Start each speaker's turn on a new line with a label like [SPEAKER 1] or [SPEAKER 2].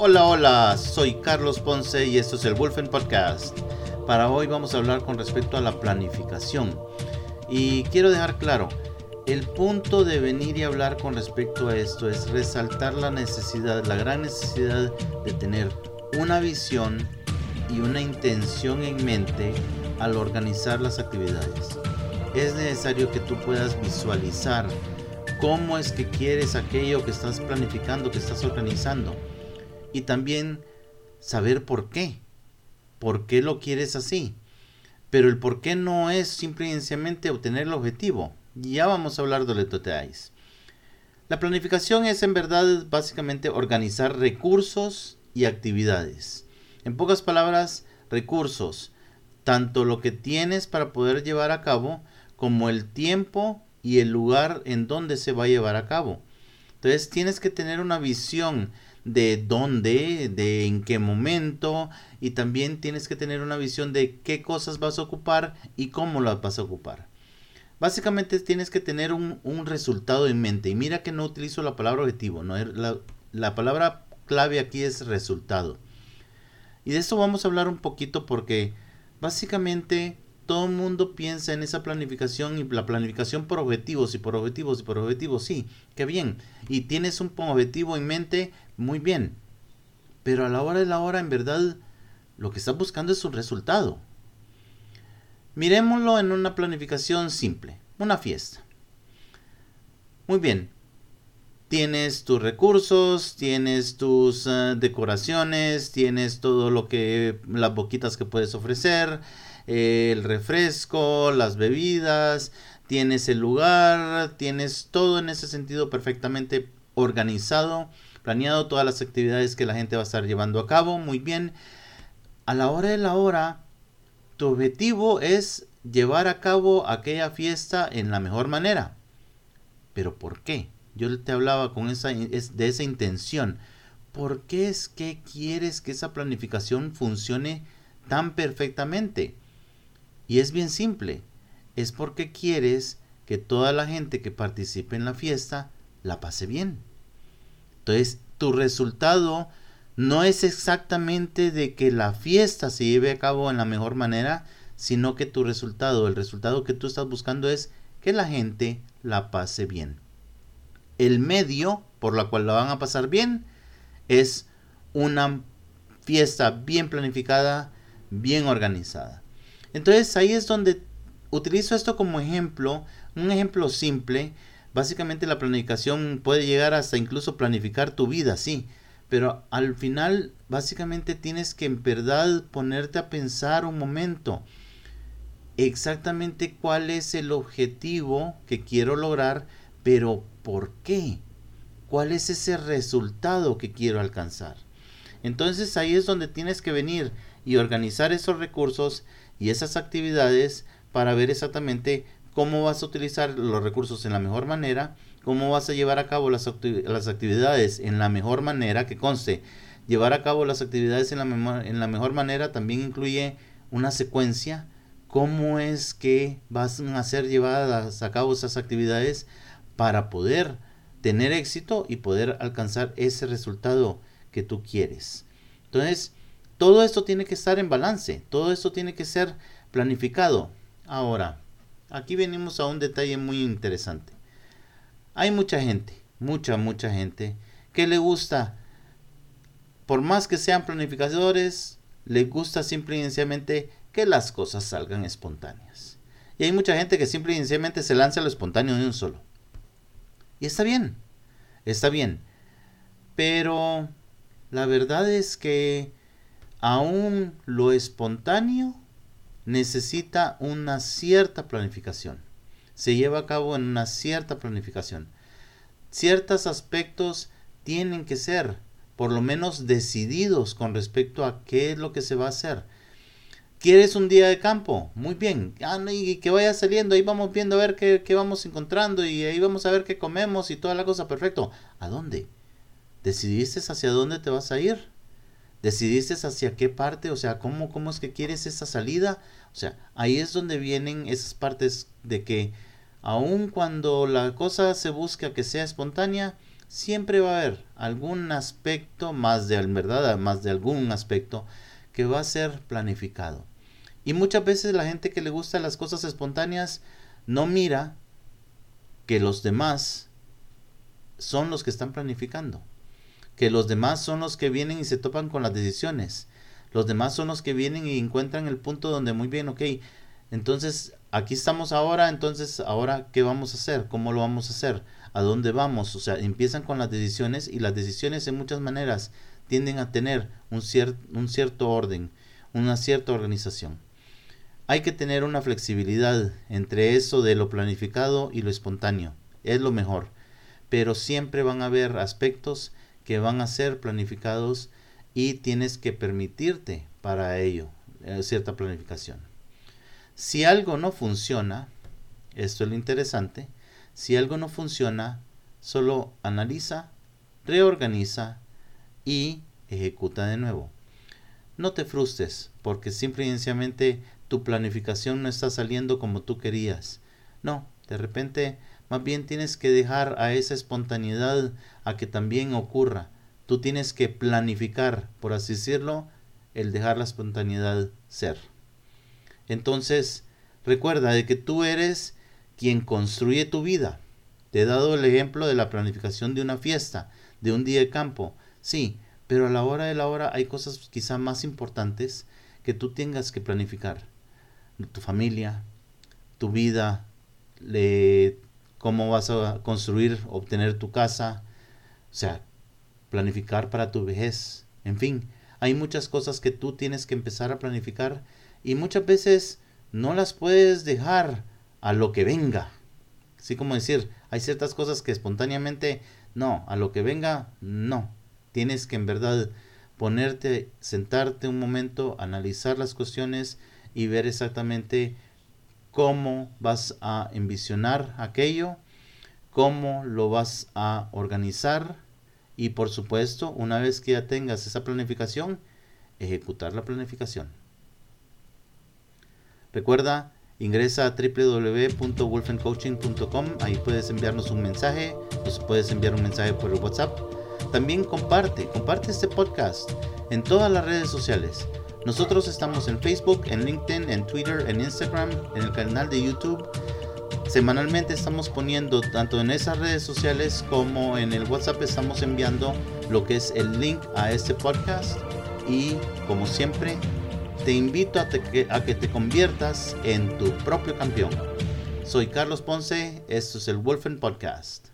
[SPEAKER 1] Hola, hola, soy Carlos Ponce y esto es el Wolfen Podcast. Para hoy vamos a hablar con respecto a la planificación. Y quiero dejar claro, el punto de venir y hablar con respecto a esto es resaltar la necesidad, la gran necesidad de tener una visión y una intención en mente al organizar las actividades. Es necesario que tú puedas visualizar cómo es que quieres aquello que estás planificando, que estás organizando y también saber por qué. ¿Por qué lo quieres así? Pero el por qué no es simplemente obtener el objetivo. Ya vamos a hablar de los. La planificación es en verdad básicamente organizar recursos y actividades. En pocas palabras, recursos, tanto lo que tienes para poder llevar a cabo como el tiempo y el lugar en donde se va a llevar a cabo. Entonces tienes que tener una visión de dónde, de en qué momento y también tienes que tener una visión de qué cosas vas a ocupar y cómo las vas a ocupar. Básicamente tienes que tener un, resultado en mente y mira que no utilizo la palabra objetivo, ¿no? la, la palabra clave aquí es resultado. Y de esto vamos a hablar un poquito porque básicamente todo el mundo piensa en esa planificación y la planificación por objetivos y por objetivos y por objetivos, sí, qué bien. Y tienes un objetivo en mente, muy bien. Pero a la hora de la hora, en verdad, lo que estás buscando es un resultado. Miremoslo en una planificación simple, una fiesta. Muy bien, tienes tus recursos, tienes tus eh, decoraciones, tienes todo lo que las boquitas que puedes ofrecer, el refresco, las bebidas, tienes el lugar, tienes todo en ese sentido perfectamente organizado, planeado todas las actividades que la gente va a estar llevando a cabo, muy bien. A la hora de la hora, tu objetivo es llevar a cabo aquella fiesta en la mejor manera. Pero ¿por qué? Yo te hablaba con esa, de esa intención. ¿Por qué es que quieres que esa planificación funcione tan perfectamente? Y es bien simple, es porque quieres que toda la gente que participe en la fiesta la pase bien. Entonces, tu resultado no es exactamente de que la fiesta se lleve a cabo en la mejor manera, sino que tu resultado, el resultado que tú estás buscando es que la gente la pase bien. El medio por la cual la van a pasar bien es una fiesta bien planificada, bien organizada. Entonces ahí es donde utilizo esto como ejemplo, un ejemplo simple. Básicamente la planificación puede llegar hasta incluso planificar tu vida, sí. Pero al final básicamente tienes que en verdad ponerte a pensar un momento exactamente cuál es el objetivo que quiero lograr, pero ¿por qué? ¿Cuál es ese resultado que quiero alcanzar? Entonces ahí es donde tienes que venir y organizar esos recursos y esas actividades para ver exactamente cómo vas a utilizar los recursos en la mejor manera, cómo vas a llevar a cabo las, actividades en la mejor manera, que conste, llevar a cabo las actividades en la, en la mejor manera también incluye una secuencia, cómo es que vas a ser llevadas a cabo esas actividades para poder tener éxito y poder alcanzar ese resultado que tú quieres. Entonces, todo esto tiene que estar en balance, todo esto tiene que ser planificado. Ahora, aquí venimos a un detalle muy interesante. Hay mucha gente, mucha, mucha gente, que le gusta, por más que sean planificadores, le gusta simple y sencillamente que las cosas salgan espontáneas. Y hay mucha gente que simple y sencillamente se lanza a lo espontáneo de un solo. Y está bien, está bien. Pero la verdad es que aún lo espontáneo necesita una cierta planificación. Se lleva a cabo en una cierta planificación. Ciertos aspectos tienen que ser por lo menos decididos con respecto a qué es lo que se va a hacer. ¿Quieres un día de campo? Muy bien. Ah, y que vaya saliendo, ahí vamos viendo a ver qué, qué vamos encontrando y ahí vamos a ver qué comemos y toda la cosa. Perfecto. ¿A dónde? ¿Decidiste hacia dónde te vas a ir? Decidiste hacia qué parte, o sea, cómo, cómo es que quieres esa salida. O sea, ahí es donde vienen esas partes de que aun cuando la cosa se busca que sea espontánea, siempre va a haber algún aspecto, más de verdad, más de algún aspecto, que va a ser planificado. Y muchas veces la gente que le gusta las cosas espontáneas no mira que los demás son los que están planificando. Que los demás son los que vienen y se topan con las decisiones. Los demás son los que vienen y encuentran el punto donde muy bien, ok, entonces aquí estamos ahora, entonces ahora ¿qué vamos a hacer? ¿Cómo lo vamos a hacer? ¿A dónde vamos? O sea, empiezan con las decisiones y las decisiones en muchas maneras tienden a tener un, un cierto orden, una cierta organización. Hay que tener una flexibilidad entre eso de lo planificado y lo espontáneo. Es lo mejor. Pero siempre van a haber aspectos que van a ser planificados y tienes que permitirte para ello eh, cierta planificación. Si algo no funciona, esto es lo interesante, si algo no funciona, solo analiza, reorganiza y ejecuta de nuevo. No te frustres porque simplemente tu planificación no está saliendo como tú querías. No, de repente más bien tienes que dejar a esa espontaneidad a que también ocurra. Tú tienes que planificar, por así decirlo, el dejar la espontaneidad ser. Entonces, recuerda de que tú eres quien construye tu vida. Te he dado el ejemplo de la planificación de una fiesta, de un día de campo. Sí, pero a la hora de la hora hay cosas quizá más importantes que tú tengas que planificar. Tu familia, tu vida, cómo vas a construir, obtener tu casa, o sea, planificar para tu vejez, en fin, hay muchas cosas que tú tienes que empezar a planificar y muchas veces no las puedes dejar a lo que venga. Así como decir, hay ciertas cosas que espontáneamente, no, a lo que venga, no. Tienes que en verdad ponerte, sentarte un momento, analizar las cuestiones y ver exactamente cómo vas a envisionar aquello, cómo lo vas a organizar y por supuesto, una vez que ya tengas esa planificación, ejecutar la planificación. Recuerda, ingresa a www.wolfencoaching.com, ahí puedes enviarnos un mensaje, nos puedes enviar un mensaje por el WhatsApp. También comparte, comparte este podcast en todas las redes sociales. Nosotros estamos en Facebook, en LinkedIn, en Twitter, en Instagram, en el canal de YouTube Semanalmente estamos poniendo tanto en esas redes sociales como en el WhatsApp estamos enviando lo que es el link a este podcast y como siempre te invito a, a que te conviertas en tu propio campeón. Soy Carlos Ponce, esto es el Wolfen Podcast.